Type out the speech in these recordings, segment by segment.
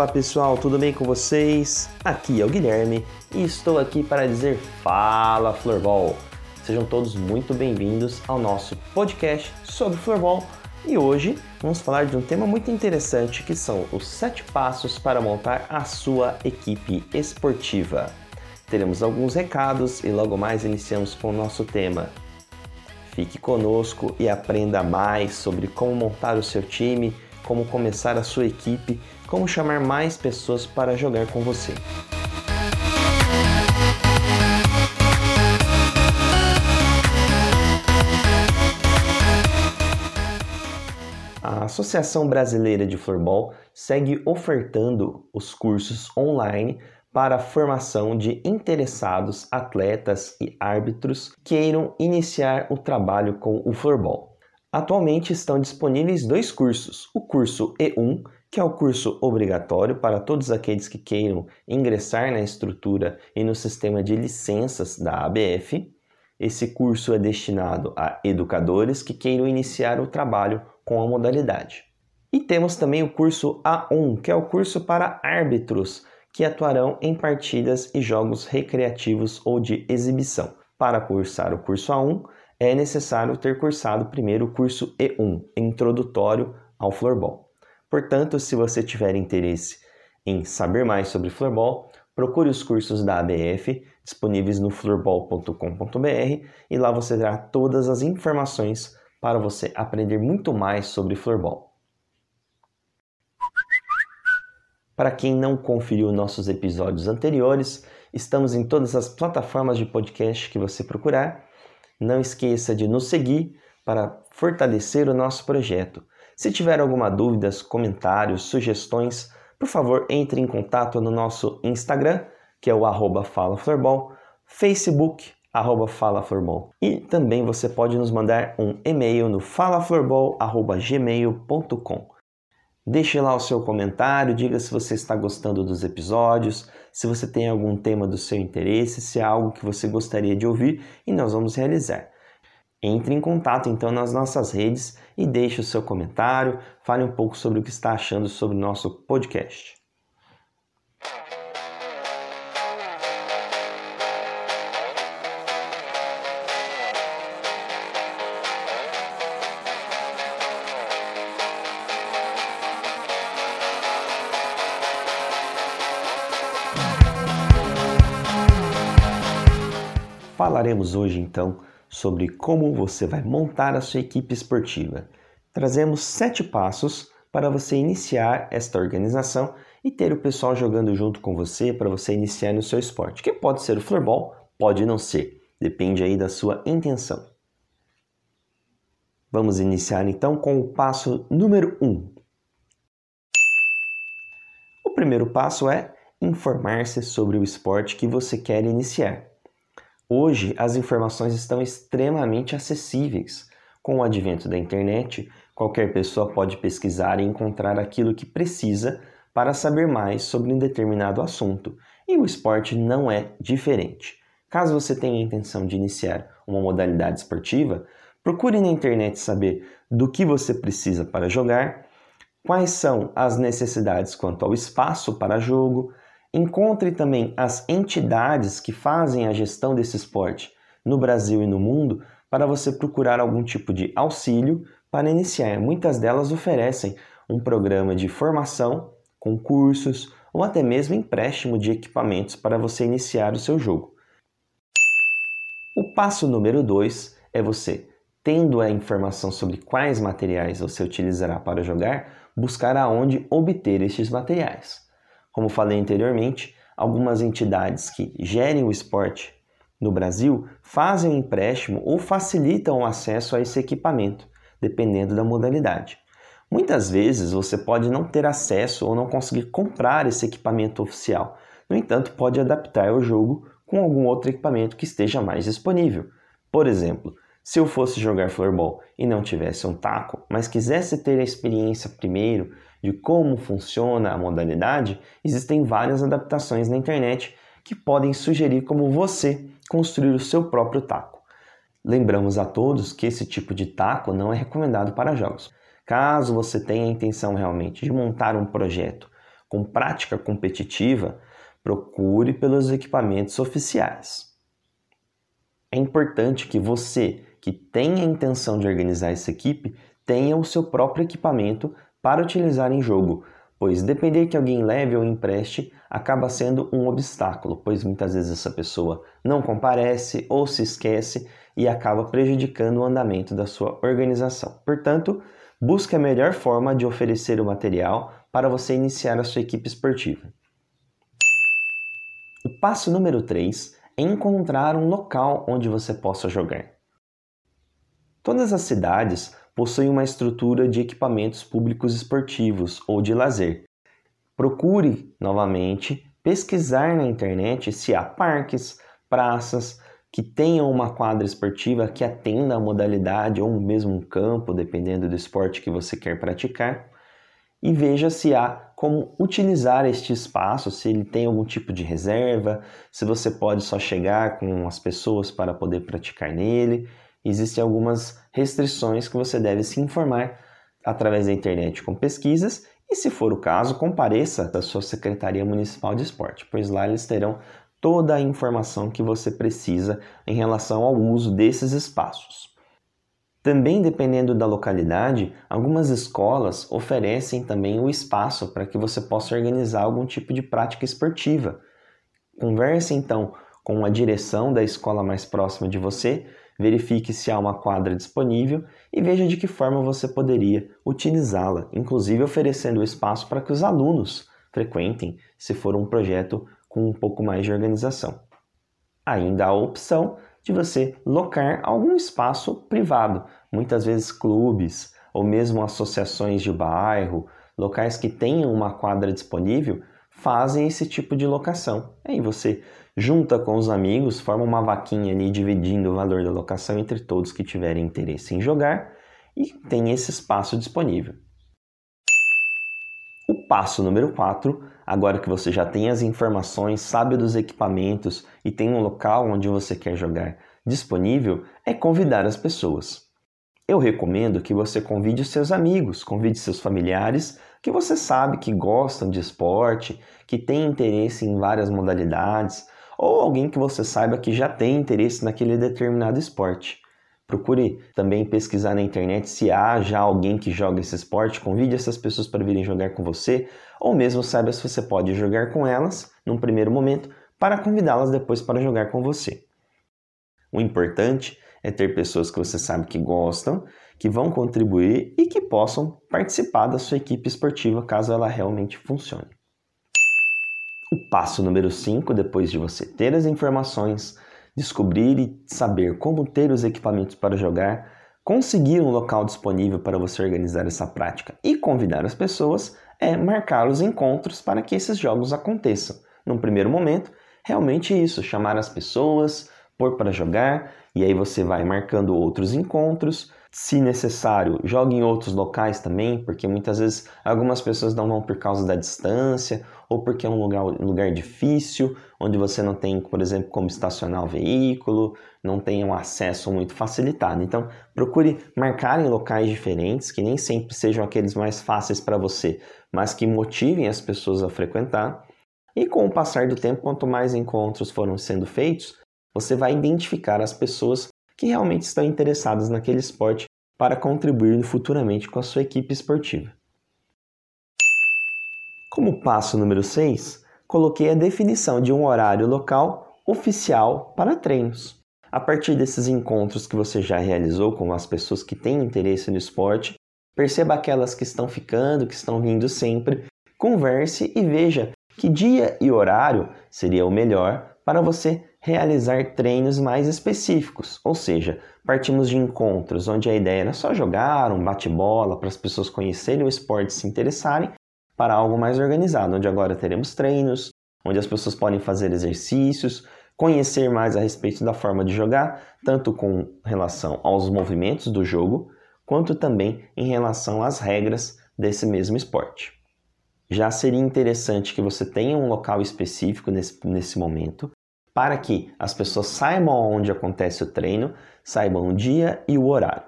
Fala pessoal, tudo bem com vocês? Aqui é o Guilherme e estou aqui para dizer Fala Floorball. Sejam todos muito bem-vindos ao nosso podcast sobre Floorball e hoje vamos falar de um tema muito interessante que são os 7 passos para montar a sua equipe esportiva. Teremos alguns recados e logo mais iniciamos com o nosso tema. Fique conosco e aprenda mais sobre como montar o seu time, como começar a sua equipe, como chamar mais pessoas para jogar com você. A Associação Brasileira de Floorball segue ofertando os cursos online para a formação de interessados atletas e árbitros queiram iniciar o trabalho com o floorball. Atualmente estão disponíveis dois cursos: o curso E1, que é o curso obrigatório para todos aqueles que queiram ingressar na estrutura e no sistema de licenças da ABF. Esse curso é destinado a educadores que queiram iniciar o trabalho com a modalidade. E temos também o curso A1, que é o curso para árbitros que atuarão em partidas e jogos recreativos ou de exibição. Para cursar o curso A1, é necessário ter cursado primeiro o curso E1, Introdutório ao Floorball. Portanto, se você tiver interesse em saber mais sobre floorball, procure os cursos da ABF disponíveis no floorball.com.br e lá você terá todas as informações para você aprender muito mais sobre floorball. Para quem não conferiu nossos episódios anteriores, estamos em todas as plataformas de podcast que você procurar. Não esqueça de nos seguir para fortalecer o nosso projeto. Se tiver alguma dúvida, comentários, sugestões, por favor, entre em contato no nosso Instagram, que é o arroba FalaFloorball, Facebook, arroba FalaFloorball. E também você pode nos mandar um e-mail no falafloorball.gmail.com. Deixe lá o seu comentário, diga se você está gostando dos episódios, se você tem algum tema do seu interesse, se é algo que você gostaria de ouvir e nós vamos realizar. Entre em contato então nas nossas redes e deixe o seu comentário, fale um pouco sobre o que está achando sobre o nosso podcast. Falaremos hoje então sobre como você vai montar a sua equipe esportiva. Trazemos sete passos para você iniciar esta organização e ter o pessoal jogando junto com você para você iniciar no seu esporte, que pode ser o floorball, pode não ser, depende aí da sua intenção. Vamos iniciar então com o passo número 1. Um. O primeiro passo é informar-se sobre o esporte que você quer iniciar. Hoje, as informações estão extremamente acessíveis. Com o advento da internet, qualquer pessoa pode pesquisar e encontrar aquilo que precisa para saber mais sobre um determinado assunto, e o esporte não é diferente. Caso você tenha a intenção de iniciar uma modalidade esportiva, procure na internet saber do que você precisa para jogar, quais são as necessidades quanto ao espaço para jogo, Encontre também as entidades que fazem a gestão desse esporte no Brasil e no mundo para você procurar algum tipo de auxílio para iniciar. Muitas delas oferecem um programa de formação, concursos ou até mesmo empréstimo de equipamentos para você iniciar o seu jogo. O passo número 2 é você, tendo a informação sobre quais materiais você utilizará para jogar, buscar aonde obter estes materiais. Como falei anteriormente, algumas entidades que gerem o esporte no Brasil fazem um empréstimo ou facilitam o acesso a esse equipamento, dependendo da modalidade. Muitas vezes você pode não ter acesso ou não conseguir comprar esse equipamento oficial. No entanto, pode adaptar o jogo com algum outro equipamento que esteja mais disponível. Por exemplo, se eu fosse jogar floorball e não tivesse um taco, mas quisesse ter a experiência primeiro de como funciona a modalidade, existem várias adaptações na internet que podem sugerir como você construir o seu próprio taco. Lembramos a todos que esse tipo de taco não é recomendado para jogos. Caso você tenha a intenção realmente de montar um projeto com prática competitiva, procure pelos equipamentos oficiais. É importante que você, que tem a intenção de organizar essa equipe, tenha o seu próprio equipamento para utilizar em jogo, pois depender que alguém leve ou empreste acaba sendo um obstáculo, pois muitas vezes essa pessoa não comparece ou se esquece e acaba prejudicando o andamento da sua organização. Portanto, busque a melhor forma de oferecer o material para você iniciar a sua equipe esportiva. O passo número 3 é encontrar um local onde você possa jogar. Todas as cidades possuem uma estrutura de equipamentos públicos esportivos ou de lazer. Procure, novamente, pesquisar na internet se há parques, praças que tenham uma quadra esportiva que atenda a modalidade ou mesmo um campo, dependendo do esporte que você quer praticar e veja se há como utilizar este espaço, se ele tem algum tipo de reserva, se você pode só chegar com as pessoas para poder praticar nele. Existem algumas restrições que você deve se informar através da internet com pesquisas e, se for o caso, compareça da sua Secretaria Municipal de Esporte, pois lá eles terão toda a informação que você precisa em relação ao uso desses espaços. Também dependendo da localidade, algumas escolas oferecem também o espaço para que você possa organizar algum tipo de prática esportiva. Converse então com a direção da escola mais próxima de você, verifique se há uma quadra disponível e veja de que forma você poderia utilizá-la, inclusive oferecendo espaço para que os alunos frequentem, se for um projeto com um pouco mais de organização. Ainda há a opção de você locar algum espaço privado, muitas vezes clubes ou mesmo associações de bairro, locais que tenham uma quadra disponível, fazem esse tipo de locação. Aí você junta com os amigos, forma uma vaquinha ali dividindo o valor da locação entre todos que tiverem interesse em jogar e tem esse espaço disponível. O passo número 4 Agora que você já tem as informações, sabe dos equipamentos e tem um local onde você quer jogar disponível, é convidar as pessoas. Eu recomendo que você convide seus amigos, convide seus familiares que você sabe que gostam de esporte, que têm interesse em várias modalidades, ou alguém que você saiba que já tem interesse naquele determinado esporte. Procure também pesquisar na internet se há já alguém que joga esse esporte, convide essas pessoas para virem jogar com você, ou mesmo saiba se você pode jogar com elas num primeiro momento para convidá-las depois para jogar com você. O importante é ter pessoas que você sabe que gostam, que vão contribuir e que possam participar da sua equipe esportiva caso ela realmente funcione. Passo número 5, depois de você ter as informações, descobrir e saber como ter os equipamentos para jogar, conseguir um local disponível para você organizar essa prática e convidar as pessoas, é marcar os encontros para que esses jogos aconteçam. Num primeiro momento, realmente isso, chamar as pessoas, pôr para jogar, e aí você vai marcando outros encontros. Se necessário, jogue em outros locais também, porque muitas vezes algumas pessoas não vão por causa da distância ou porque é um lugar, um lugar difícil, onde você não tem, por exemplo, como estacionar o veículo, não tem um acesso muito facilitado. Então, procure marcar em locais diferentes, que nem sempre sejam aqueles mais fáceis para você, mas que motivem as pessoas a frequentar. E com o passar do tempo, quanto mais encontros foram sendo feitos, você vai identificar as pessoas que realmente estão interessadas naquele esporte para contribuir futuramente com a sua equipe esportiva. Como passo número 6, coloquei a definição de um horário local oficial para treinos. A partir desses encontros que você já realizou com as pessoas que têm interesse no esporte, perceba aquelas que estão ficando, que estão vindo sempre, converse e veja que dia e horário seria o melhor para você realizar treinos mais específicos, ou seja, partimos de encontros onde a ideia era só jogar um bate-bola para as pessoas conhecerem o esporte e se interessarem, para algo mais organizado, onde agora teremos treinos, onde as pessoas podem fazer exercícios, conhecer mais a respeito da forma de jogar, tanto com relação aos movimentos do jogo, quanto também em relação às regras desse mesmo esporte. Já seria interessante que você tenha um local específico nesse, nesse momento, para que as pessoas saibam onde acontece o treino, saibam o dia e o horário.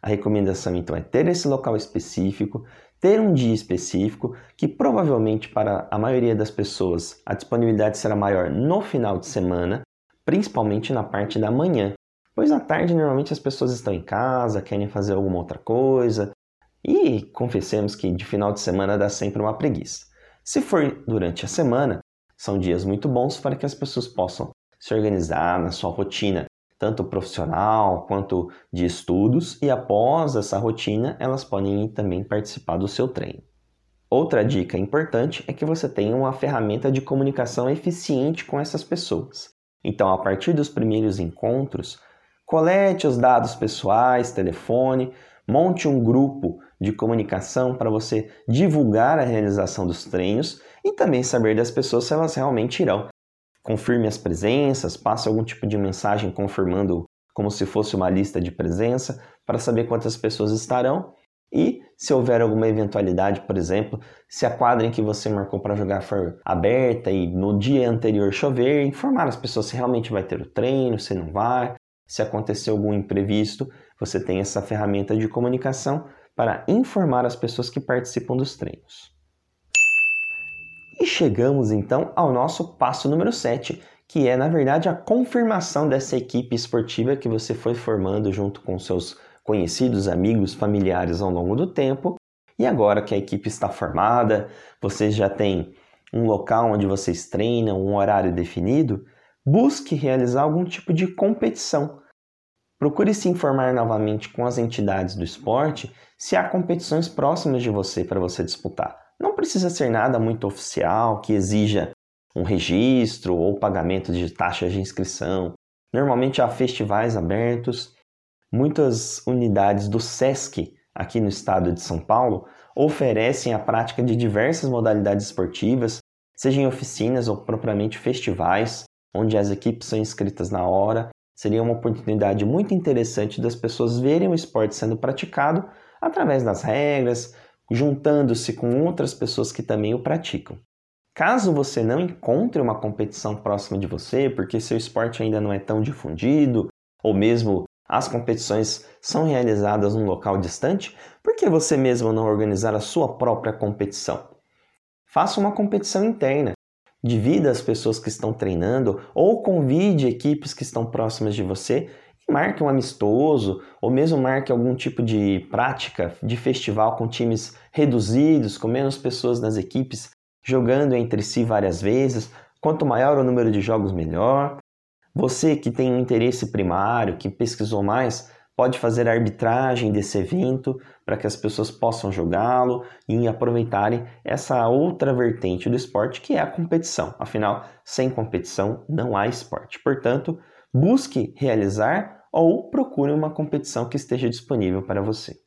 A recomendação então é ter esse local específico, ter um dia específico, que provavelmente para a maioria das pessoas a disponibilidade será maior no final de semana, principalmente na parte da manhã, pois à tarde normalmente as pessoas estão em casa, querem fazer alguma outra coisa, e confessemos que de final de semana dá sempre uma preguiça. Se for durante a semana, são dias muito bons para que as pessoas possam se organizar na sua rotina, tanto profissional quanto de estudos, e após essa rotina, elas podem também participar do seu treino. Outra dica importante é que você tenha uma ferramenta de comunicação eficiente com essas pessoas. Então, a partir dos primeiros encontros, colete os dados pessoais, telefone, monte um grupo de comunicação para você divulgar a realização dos treinos e também saber das pessoas se elas realmente irão. Confirme as presenças, passe algum tipo de mensagem confirmando como se fosse uma lista de presença para saber quantas pessoas estarão. E se houver alguma eventualidade, por exemplo, se a quadra em que você marcou para jogar for aberta e no dia anterior chover, informar as pessoas se realmente vai ter o treino, se não vai, se acontecer algum imprevisto, você tem essa ferramenta de comunicação para informar as pessoas que participam dos treinos. E chegamos então ao nosso passo número 7, que é na verdade a confirmação dessa equipe esportiva que você foi formando junto com seus conhecidos, amigos, familiares ao longo do tempo. E agora que a equipe está formada, vocês já têm um local onde vocês treinam, um horário definido, busque realizar algum tipo de competição. Procure se informar novamente com as entidades do esporte se há competições próximas de você para você disputar. Não precisa ser nada muito oficial que exija um registro ou pagamento de taxas de inscrição. Normalmente há festivais abertos. Muitas unidades do SESC, aqui no estado de São Paulo, oferecem a prática de diversas modalidades esportivas, seja em oficinas ou propriamente festivais, onde as equipes são inscritas na hora. Seria uma oportunidade muito interessante das pessoas verem o esporte sendo praticado através das regras, juntando-se com outras pessoas que também o praticam. Caso você não encontre uma competição próxima de você, porque seu esporte ainda não é tão difundido, ou mesmo as competições são realizadas num local distante, por que você mesmo não organizar a sua própria competição? Faça uma competição interna. Divida as pessoas que estão treinando ou convide equipes que estão próximas de você marque um amistoso ou mesmo marque algum tipo de prática de festival com times reduzidos, com menos pessoas nas equipes, jogando entre si várias vezes. Quanto maior o número de jogos, melhor. Você que tem um interesse primário, que pesquisou mais, pode fazer a arbitragem desse evento para que as pessoas possam jogá-lo e aproveitarem essa outra vertente do esporte que é a competição. Afinal, sem competição não há esporte. Portanto, busque realizar ou procure uma competição que esteja disponível para você.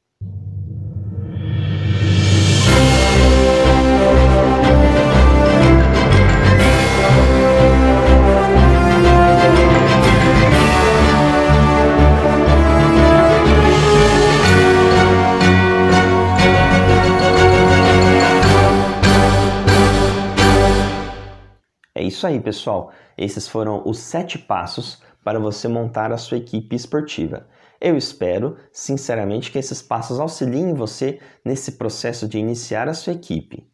Isso aí, pessoal. Esses foram os sete passos para você montar a sua equipe esportiva. Eu espero, sinceramente, que esses passos auxiliem você nesse processo de iniciar a sua equipe.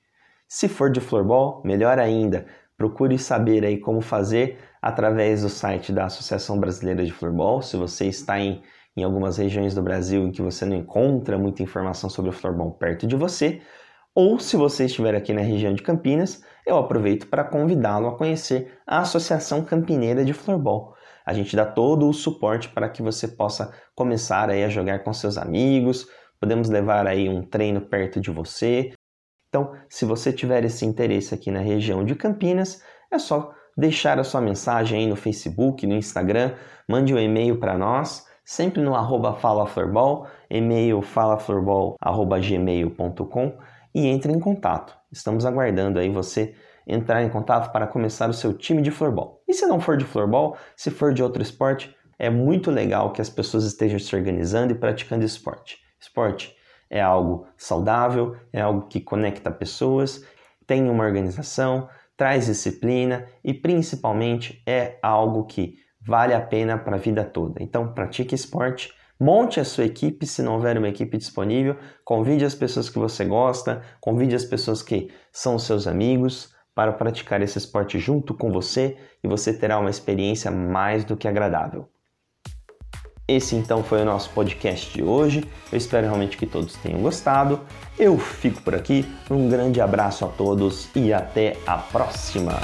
Se for de floorball, melhor ainda, procure saber aí como fazer através do site da Associação Brasileira de Floorball. Se você está em, em algumas regiões do Brasil em que você não encontra muita informação sobre o floorball perto de você, ou se você estiver aqui na região de Campinas, eu aproveito para convidá-lo a conhecer a Associação Campineira de Floorball. A gente dá todo o suporte para que você possa começar aí a jogar com seus amigos, podemos levar aí um treino perto de você. Então, se você tiver esse interesse aqui na região de Campinas, é só deixar a sua mensagem aí no Facebook, no Instagram, mande um e-mail para nós, sempre no arroba falaflorball, e-mail falaflorball.gmail.com e entre em contato. Estamos aguardando aí você entrar em contato para começar o seu time de floorball. E se não for de floorball, se for de outro esporte, é muito legal que as pessoas estejam se organizando e praticando esporte. Esporte é algo saudável, é algo que conecta pessoas, tem uma organização, traz disciplina e principalmente é algo que vale a pena para a vida toda. Então, pratique esporte, Monte a sua equipe se não houver uma equipe disponível, convide as pessoas que você gosta, convide as pessoas que são seus amigos para praticar esse esporte junto com você e você terá uma experiência mais do que agradável. Esse então foi o nosso podcast de hoje. Eu espero realmente que todos tenham gostado. Eu fico por aqui. Um grande abraço a todos e até a próxima!